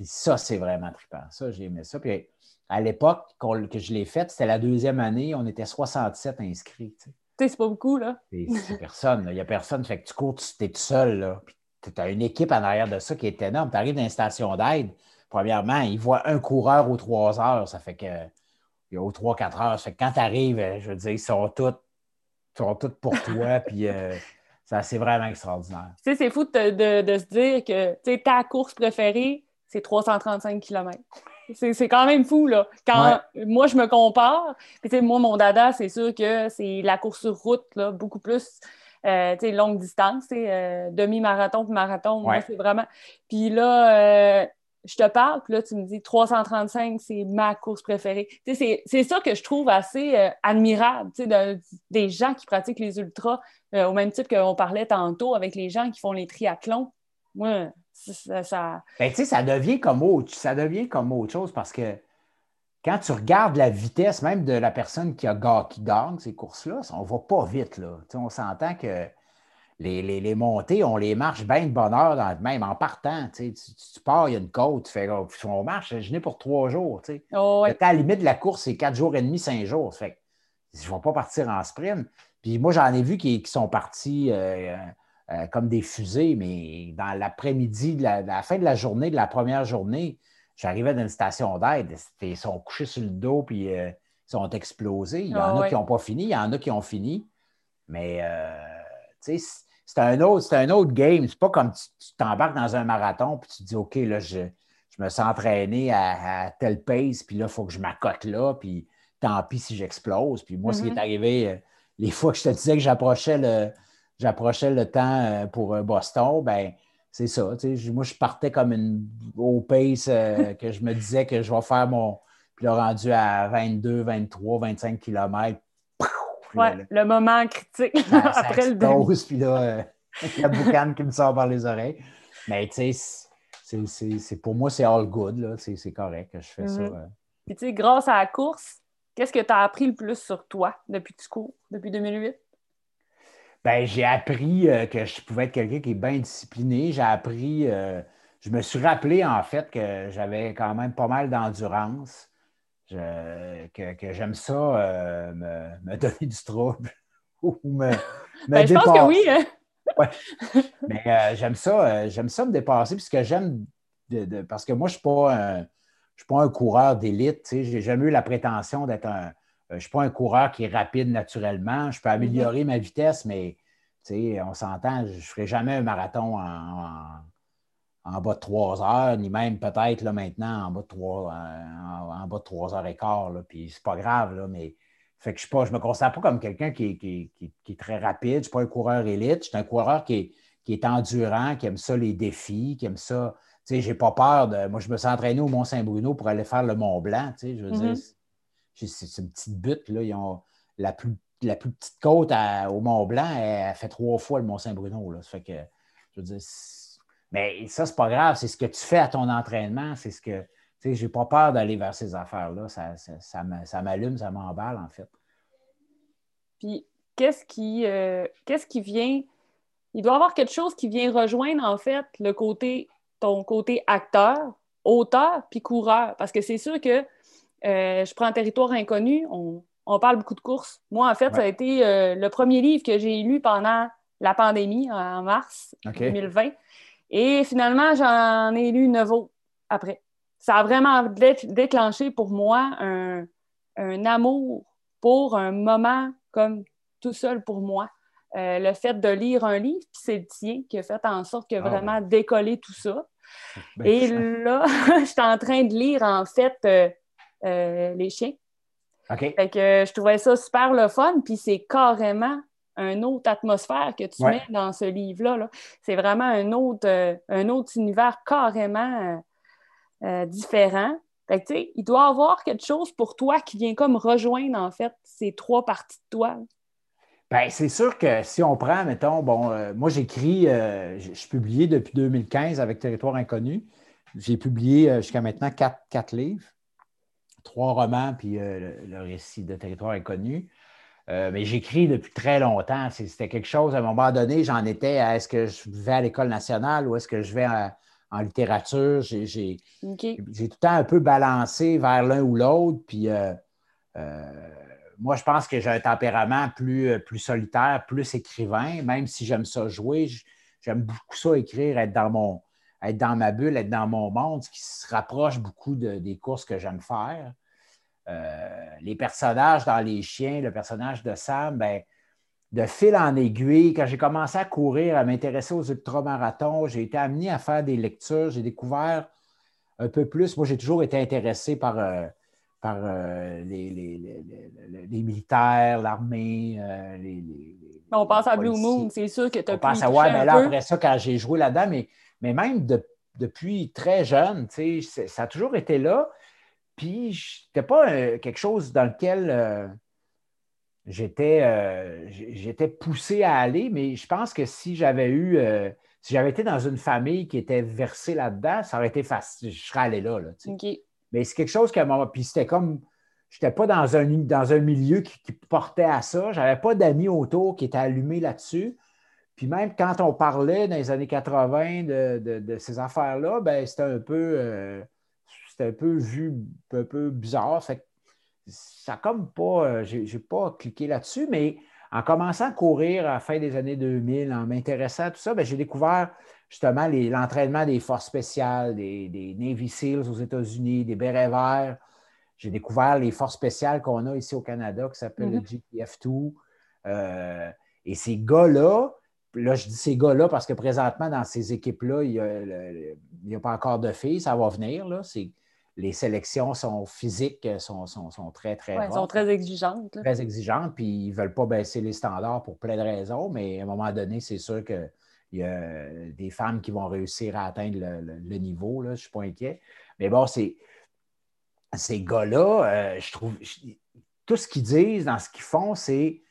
Puis ça, c'est vraiment trippant. Ça, j'ai aimé ça. Puis à l'époque que je l'ai faite, c'était la deuxième année, on était 67 inscrits. Tu sais, c'est pas beaucoup, là. C'est personne. Il n'y a personne. Fait que tu cours, tu es tout seul, là. Puis tu as une équipe en arrière de ça qui est énorme. Tu arrives dans une station d'aide. Premièrement, ils voient un coureur aux trois heures. Ça fait que il y a aux trois, quatre heures. Ça fait que quand tu arrives, je veux dire, ils sont tous, sont tous pour toi. *laughs* puis euh, c'est vraiment extraordinaire. Tu sais, c'est fou de, se dire que ta course préférée, c'est 335 km. C'est quand même fou, là. Quand moi, je me compare, puis moi, mon dada, c'est sûr que c'est la course sur route, là, beaucoup plus euh, longue distance, euh, demi-marathon puis marathon. C'est vraiment. Puis là, euh, je te parle, puis là, tu me dis 335, c'est ma course préférée. C'est ça que je trouve assez euh, admirable des gens qui pratiquent les ultras, au même type qu'on parlait tantôt avec les gens qui font les triathlons. Moi, ça. ça... Ben, ça devient comme autre, ça devient comme autre chose parce que quand tu regardes la vitesse même de la personne qui, a, qui gagne ces courses-là, on ne va pas vite. Là. on s'entend que les, montées, on les marche bien de bonne heure, même en partant. Tu, pars, il y a une côte, tu fais, oh, on marche, je n'ai pour trois jours. Tu oh, la limite de la course, c'est quatre jours et demi, cinq jours. Fait je ne vais pas partir en sprint. Puis moi, j'en ai vu qui, sont partis euh, euh, comme des fusées, mais dans l'après-midi, la fin de la journée, de la première journée, J'arrivais dans une station d'aide, ils sont couchés sur le dos puis euh, ils sont explosés. Il y en a ah qui n'ont pas fini, il y en a qui ont fini. Mais euh, c'est un, autre, un autre game. C'est pas comme tu t'embarques dans un marathon puis tu te dis OK, là, je, me sens entraîné à, à telle pace, puis là, il faut que je m'accote là, puis tant pis si j'explose. Puis moi, ce qui est mm-hmm. arrivé, euh, les fois que je te disais que j'approchais le, j'approchais le temps pour Boston, ben c'est ça. Moi, je partais comme une au pace euh, *laughs* que je me disais que je vais faire mon. Puis là, rendu à 22, 23, 25 km. Ouais, le, moment critique après le début. Puis là, euh, il y a boucan qui me sort par les oreilles. Mais tu sais, c'est, pour moi, c'est all good. C'est, correct que je fais ça. Mm-hmm. Puis tu sais, grâce à la course, qu'est-ce que tu as appris le plus sur toi depuis que tu cours, depuis 2008? Ben, j'ai appris euh, que je pouvais être quelqu'un qui est bien discipliné. J'ai appris, euh, je me suis rappelé en fait que j'avais quand même pas mal d'endurance, que, j'aime ça euh, me, *laughs* donner du trouble ou me, ben, Je pense que oui. Hein. Mais j'aime ça, j'aime ça me dépasser, puisque j'aime, parce que moi, je ne suis pas un coureur d'élite. Je n'ai jamais eu la prétention d'être un, je ne suis pas un coureur qui est rapide naturellement. Je peux améliorer ma vitesse, mais on s'entend, je ne ferai jamais un marathon en, bas de trois heures, ni même peut-être là, maintenant en bas de trois, en, bas de trois heures et quart. Là, puis c'est pas grave, là, mais fait que je ne me considère pas comme quelqu'un qui, est très rapide. Je ne suis pas un coureur élite. Je suis un coureur qui est, endurant, qui aime ça les défis, qui aime ça. Je n'ai pas peur de. Moi, je me suis entraîné au Mont-Saint-Bruno pour aller faire le Mont Blanc. Je veux dire, c'est une petite butte. Là. Ils ont la plus, la plus petite côte au Mont-Blanc, elle, fait trois fois le Mont-Saint-Bruno. Ça fait que, je veux dire, mais ça, c'est pas grave. C'est ce que tu fais à ton entraînement. C'est ce que. Tu sais, j'ai pas peur d'aller vers ces affaires-là. Ça, ça, m'allume, ça m'emballe, en fait. Puis, qu'est-ce qui, euh, qu'est-ce qui vient. Il doit y avoir quelque chose qui vient rejoindre, en fait, le côté, ton côté acteur, auteur, puis coureur. Parce que c'est sûr que euh, je prends un territoire inconnu. On, parle beaucoup de courses. Moi, en fait, ça a été euh, le premier livre que j'ai lu pendant la pandémie en mars 2020. Et finalement, j'en ai lu neuf autres après. Ça a vraiment déclenché pour moi un, amour pour un moment comme tout seul pour moi. Euh, le fait de lire un livre, c'est le tien qui a fait en sorte que ah vraiment décoller tout ça. Ben, Et là, *laughs* je suis en train de lire en fait les chiens. OK. Fait que je trouvais ça super le fun, puis c'est carrément une autre atmosphère que tu mets dans ce livre-là. c'est vraiment un autre, euh, un autre univers carrément euh, différent. Fait que, il doit y avoir quelque chose pour toi qui vient comme rejoindre, en fait, ces trois parties de toi. Ben, c'est sûr que si on prend, mettons, bon, euh, moi j'écris, euh, je suis publié depuis 2015 avec Territoire Inconnu. J'ai publié jusqu'à maintenant quatre, livres, trois romans, puis le, récit de Territoire Inconnu. mais j'écris depuis très longtemps. C'était quelque chose, à un moment donné, j'en étais à est-ce que je vais à l'École nationale ou est-ce que je vais en littérature? J'ai tout le temps un peu balancé vers l'un ou l'autre. Puis moi, je pense que j'ai un tempérament plus, euh, plus solitaire, plus écrivain, même si j'aime ça jouer. J'aime beaucoup ça écrire, être dans, mon, être dans ma bulle, être dans mon monde, ce qui se rapproche beaucoup des courses que j'aime faire. Euh, les personnages dans Les Chiens, le personnage de Sam, ben, de fil en aiguille, quand j'ai commencé à courir, à m'intéresser aux ultramarathons, j'ai été amené à faire des lectures, j'ai découvert un peu plus. Moi, j'ai toujours été intéressé par, euh, par euh, les, les, militaires, l'armée. Les, on pense à Blue Moon, c'est sûr que tu as On pense à, ouais, mais là, après ça, quand j'ai joué là-dedans, mais, mais même depuis très jeune, ça a toujours été là. Puis, c'était pas euh, quelque chose dans lequel j'étais, j'étais poussé à aller, mais je pense que si j'avais eu, si j'avais été dans une famille qui était versée là-dedans, ça aurait été facile. Je serais allé là. là mais c'est quelque chose que moi, puis c'était comme, je n'étais pas dans un, dans un milieu qui, portait à ça. Je n'avais pas d'amis autour qui étaient allumés là-dessus. Puis même quand on parlait dans les années 80 de, ces affaires-là, ben, c'était un peu euh, un peu vu un peu bizarre. ça comme pas, euh, j'ai, n'ai pas cliqué là-dessus, mais en commençant à courir à la fin des années 2000, en m'intéressant à tout ça, ben, j'ai découvert justement l'entraînement des forces spéciales, des, Navy SEALs aux États-Unis, des bérets verts. J'ai découvert les forces spéciales qu'on a ici au Canada qui s'appellent le mm-hmm. GPF2. Euh, et ces gars-là, là, je dis ces gars-là parce que présentement, dans ces équipes-là, il n'y a, pas encore de filles, ça va venir. Là. Les sélections sont physiques, sont, très, très ouais, sont très exigeantes. Très exigeantes, puis ils ne veulent pas baisser les standards pour plein de raisons, mais à un moment donné, c'est sûr que il y a des femmes qui vont réussir à atteindre le, niveau, là, je ne suis pas inquiet. Mais bon, c'est, ces gars-là, euh, je trouve, tout ce qu'ils disent dans ce qu'ils font, c'est,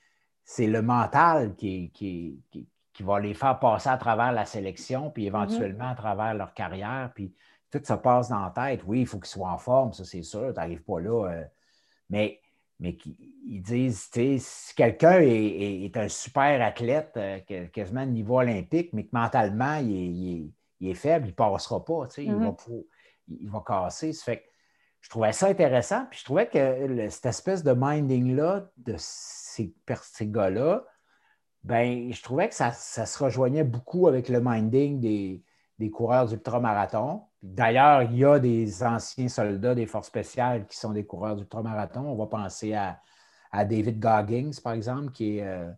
c'est le mental qui, qui, qui, va les faire passer à travers la sélection, puis éventuellement à travers leur carrière, puis tout ça passe dans la tête. Oui, il faut qu'ils soient en forme, ça c'est sûr, tu n'arrives pas là. Euh, mais mais ils disent, si quelqu'un est, un super athlète, euh, quasiment de niveau olympique, mais que mentalement, il est, faible, il ne passera pas, il, va mm-hmm. il, va casser. fait je trouvais ça intéressant, puis je trouvais que cette espèce de minding-là, de ces, ces gars-là, ben, je trouvais que ça, se rejoignait beaucoup avec le minding des, des coureurs d'ultramarathon. D'ailleurs, il y a des anciens soldats des forces spéciales qui sont des coureurs d'ultramarathon. On va penser à, David Goggins, par exemple, qui est, euh,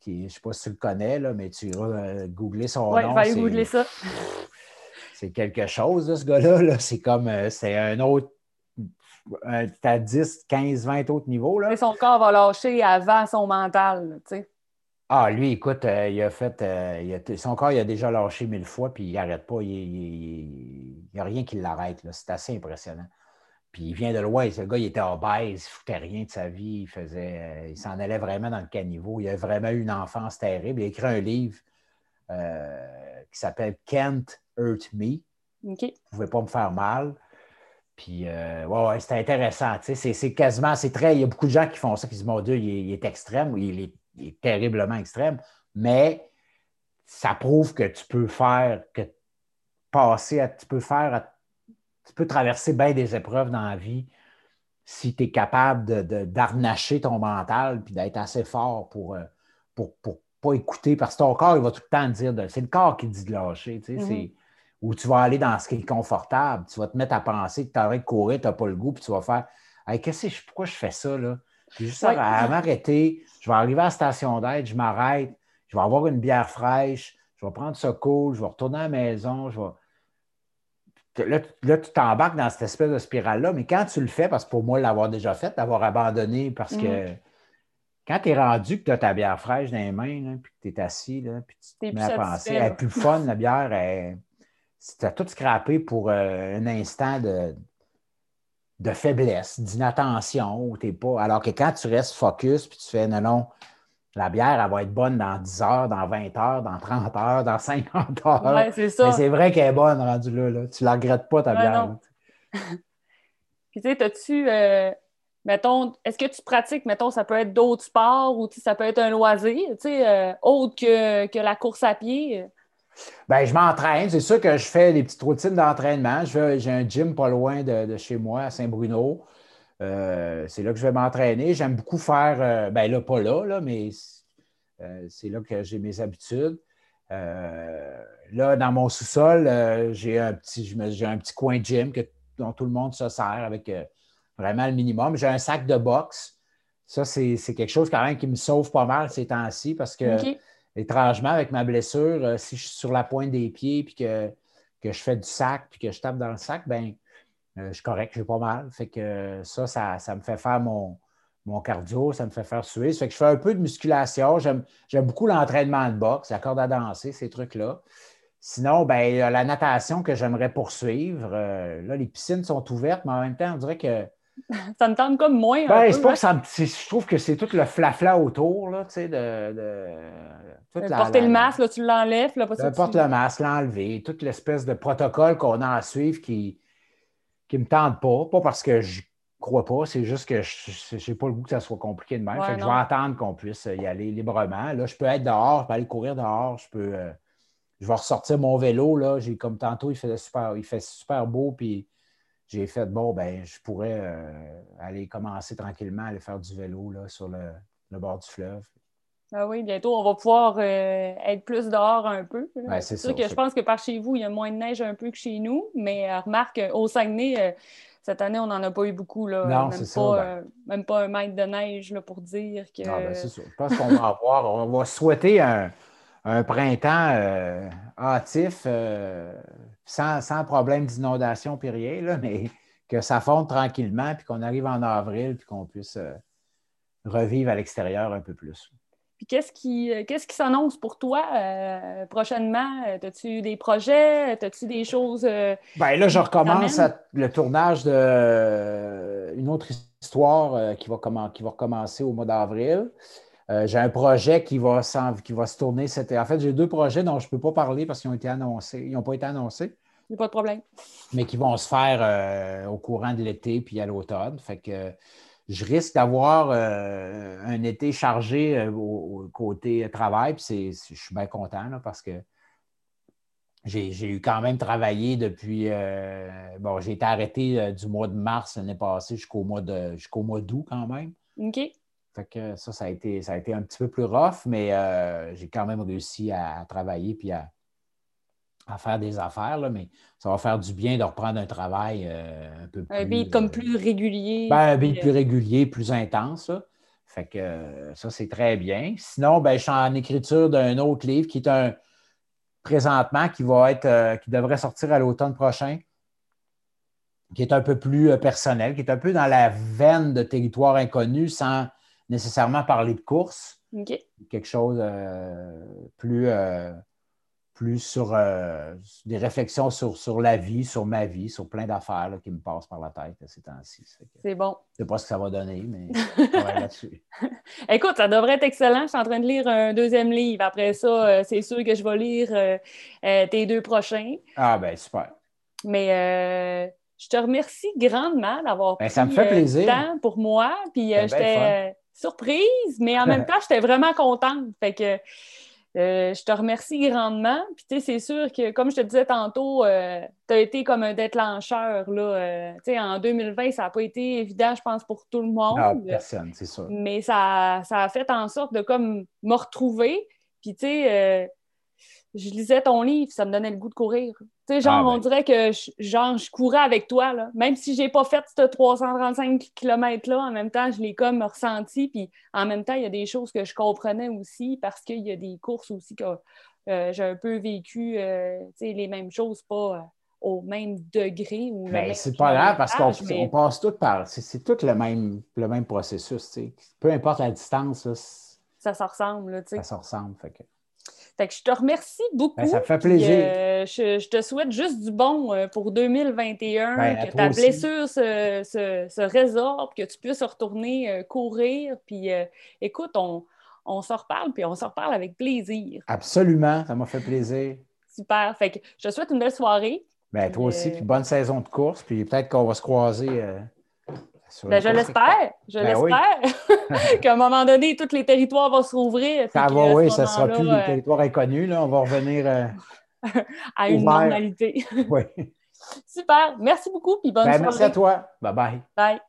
qui je ne sais pas si tu le connais, là, mais tu iras euh, googler son nom. Oui, googler ça. *laughs* C'est quelque chose, ce gars-là. C'est comme, euh, c'est un autre, tu as 10, 15, 20 autres niveaux. Là. son corps va lâcher avant son mental, tu sais. Ah, lui, écoute, euh, il a fait. Euh, son corps, il a déjà lâché mille fois, puis il n'arrête pas. Il n'y a rien qui l'arrête. C'est assez impressionnant. Puis il vient de loin. Ce gars, il était obèse, il ne foutait rien de sa vie. Il faisait. Euh, il s'en allait vraiment dans le caniveau. Il a vraiment eu une enfance terrible. Il a écrit un livre qui s'appelle Can't Hurt Me. OK. ne pouvait pas me faire mal. Puis, ouais, ouais c'était intéressant. C'est quasiment, c'est très. Il y a beaucoup de gens qui font ça, qui disent Mon Dieu, il est, extrême, il est il est terriblement extrême, mais ça prouve que tu peux faire, que passer, à, tu peux faire, tu peux traverser bien des épreuves dans la vie si tu es capable d'arnacher ton mental puis d'être assez fort pour, euh, pour, pas écouter, parce que ton corps, il va tout le temps dire, c'est le corps qui dit de lâcher, tu sais, mm-hmm. où tu vas aller dans ce qui est confortable, tu vas te mettre à penser que tu arrêtes de courir, tu n'as pas le goût, puis tu vas faire, qu'est-ce que pourquoi je fais ça, là? Juste à, m'arrêter, je vais arriver à la station d'aide, je m'arrête, je vais avoir une bière fraîche, je vais prendre ce cool, je vais retourner à la maison, je vais. Là, tu t'embarques dans cette espèce de spirale-là, mais quand tu le fais, parce que pour moi, l'avoir déjà fait, d'avoir abandonné, parce que mm. quand tu es rendu que tu as ta bière fraîche dans les mains, puis que tu es assis, là, puis tu te mets à penser, elle est plus fun, la bière, tu as tout scrappé pour euh, un instant de, de faiblesse, d'inattention, pas. Alors que quand tu restes focus puis tu fais non, non, la bière, elle va être bonne dans 10 heures, dans 20 heures, dans 30 heures, dans 50 heures. Ouais, c'est ça. Mais c'est vrai qu'elle est bonne rendue là. là. Tu ne la regrettes pas, ta Ouais, bière. *laughs* Puis, tu sais, as-tu, euh, mettons, est-ce que tu pratiques, mettons, ça peut être d'autres sports ou ça peut être un loisir, tu sais, euh, autre que, que la course à pied? Ben, je m'entraîne. C'est sûr que je fais des petites routines d'entraînement. J'ai un gym pas loin de, chez moi, à Saint-Bruno. Euh, c'est là que je vais m'entraîner. J'aime beaucoup faire, euh, ben là, pas là, là, mais euh, c'est là que j'ai mes habitudes. Euh, là, dans mon sous-sol, j'ai un petit, un petit coin gym que, dont tout le monde se sert avec vraiment le minimum. J'ai un sac de boxe. Ça, c'est quelque chose quand même qui me sauve pas mal ces temps-ci parce que. Étrangement, avec ma blessure, euh, si je suis sur la pointe des pieds puis que, que je fais du sac puis que je tape dans le sac, ben euh, je suis correct, j'ai pas mal. Fait que euh, ça, ça, ça me fait faire mon, mon cardio, ça me fait faire suer. Fait que je fais un peu de musculation. J'aime beaucoup l'entraînement de boxe, la corde à danser, ces trucs-là. Sinon, ben, la natation que j'aimerais poursuivre. Là, les piscines sont ouvertes, mais en même temps, on dirait que *laughs* Ça me tente comme moins. ben, c'est pas que ça me- c'est- Je trouve que c'est tout le flafla autour, là, tu sais, de. de toute la- Porter la- le masque, là, tu l'enlèves, là, pas tu- importe le masque, l'enlever, toute l'espèce de protocole qu'on a à suivre qui ne me tente pas. Pas parce que je crois pas, c'est juste que je n'ai pas le goût que ça soit compliqué de même. Ouais, Fait que je vais attendre qu'on puisse y aller librement. Là, je peux être dehors, je peux aller courir dehors, je peux. euh, je vais ressortir mon vélo. Là. J'ai, comme tantôt, il fait super, il fait super beau, puis j'ai fait bon, ben, je pourrais euh, aller commencer tranquillement à aller faire du vélo là, sur le, le bord du fleuve. Ah oui, bientôt, on va pouvoir euh, être plus dehors un peu. Ouais, c'est sûr ça. que je pense que par chez vous, il y a moins de neige un peu que chez nous, mais euh, remarque, au Saguenay, euh, cette année, on n'en a pas eu beaucoup. Là, Non, même ça, pas, ben. même pas un mètre de neige là, pour dire que. Ah, ben, c'est ça. Je pense qu'on va avoir, on va souhaiter un, un printemps hâtif, sans, sans problème d'inondation puis rien, là, mais que ça fonde tranquillement, puis qu'on arrive en avril, puis qu'on puisse euh, revivre à l'extérieur un peu plus. Puis qu'est-ce qui, euh, qu'est-ce qui s'annonce pour toi euh, prochainement? As-tu des projets? As-tu des choses? euh, Ben là, je recommence à- le tournage de euh, une autre histoire qui, va qui va recommencer au mois d'avril. Euh, j'ai un projet qui va, qui va se tourner. cet- En fait, j'ai deux projets dont je ne peux pas parler parce qu'ils ont été annoncés. Ils n'ont pas été annoncés, Il n'y a pas de problème. mais qui vont se faire euh, au courant de l'été puis à l'automne. Fait que euh, je risque d'avoir un été chargé au, au côté travail. Puis je suis bien content là, parce que j'ai eu quand même travaillé depuis. bon, j'ai été arrêté du mois de mars l'année passée jusqu'au mois de jusqu'au mois d'août quand même. OK. Fait que ça, ça a été, ça a été un petit peu plus rough, mais euh, j'ai quand même réussi à, à travailler puis à, à faire des affaires. Là, mais ça va faire du bien de reprendre un travail euh, un peu plus. Un beat comme euh, plus régulier. ben, un beat plus régulier, plus intense. là. Fait que ça, c'est très bien. Sinon, ben, je suis en écriture d'un autre livre qui est un présentement qui va être euh, qui devrait sortir à l'automne prochain, qui est un peu plus personnel, qui est un peu dans la veine de territoire inconnu sans nécessairement parler de course. Quelque chose euh, plus, euh, plus sur euh, des réflexions sur, sur la vie, sur ma vie, sur plein d'affaires qui me passent par la tête ces temps-ci. C'est bon. je ne sais pas ce que ça va donner, mais *laughs* là-dessus. *laughs* Écoute, ça devrait être excellent. Je suis en train de lire un deuxième livre. Après ça, c'est sûr que je vais lire tes deux prochains. Ah, ben super. Mais je te remercie grandement d'avoir Ben, pris ça me fait plaisir. temps pour moi. Puis C'était bien j'étais surprise, mais en même *laughs* temps, j'étais vraiment contente. Fait que euh, je te remercie grandement. Puis tu sais, c'est sûr que, comme je te disais tantôt, tu as été comme un déclencheur. Là, euh, tu sais, en 2020, ça n'a pas été évident, je pense, pour tout le monde. Ah, personne, c'est sûr. mais ça, ça a fait en sorte de comme me retrouver. Puis, tu sais, euh, je lisais ton livre, ça me donnait le goût de courir. Tu sais, genre, Ah, ben. on dirait que je, genre, je courais avec toi, là. Même si j'ai pas fait ce 335 km-là, en même temps, je l'ai comme ressenti. Puis, en même temps, il y a des choses que je comprenais aussi parce qu'il y a des courses aussi que euh, j'ai un peu vécu, euh, tu sais, les mêmes choses, pas euh, au même degré. Ou même c'est pas grave parce qu'on mais- passe tout par. C'est c'est tout le même, le même processus. tu sais. Peu importe la distance, là, ça se ressemble, tu sais. ça se ressemble. Fait que- Fait que je te remercie beaucoup. Ben, ça me fait Puis, plaisir. euh, je, je te souhaite juste du bon euh, pour 2021, Ben, que ta aussi. blessure se, se, se résorbe, que tu puisses retourner euh, courir. Puis euh, écoute, on, on se reparle, puis on se reparle avec plaisir. Absolument, ça m'a fait plaisir. Super. Fait que je te souhaite une belle soirée. Ben, toi aussi, puis bonne saison de course, puis peut-être qu'on va se croiser. Ben, je l'espère. Je ben l'espère *laughs* qu'à un moment donné, tous les territoires vont se rouvrir. Ça va, oui, ça ne sera plus les euh, territoires inconnus. Là. On va revenir euh, *laughs* à une normalité. oui. *laughs* Super. Merci beaucoup. Puis bonne ben, soirée. Merci à toi. Bye bye. Bye.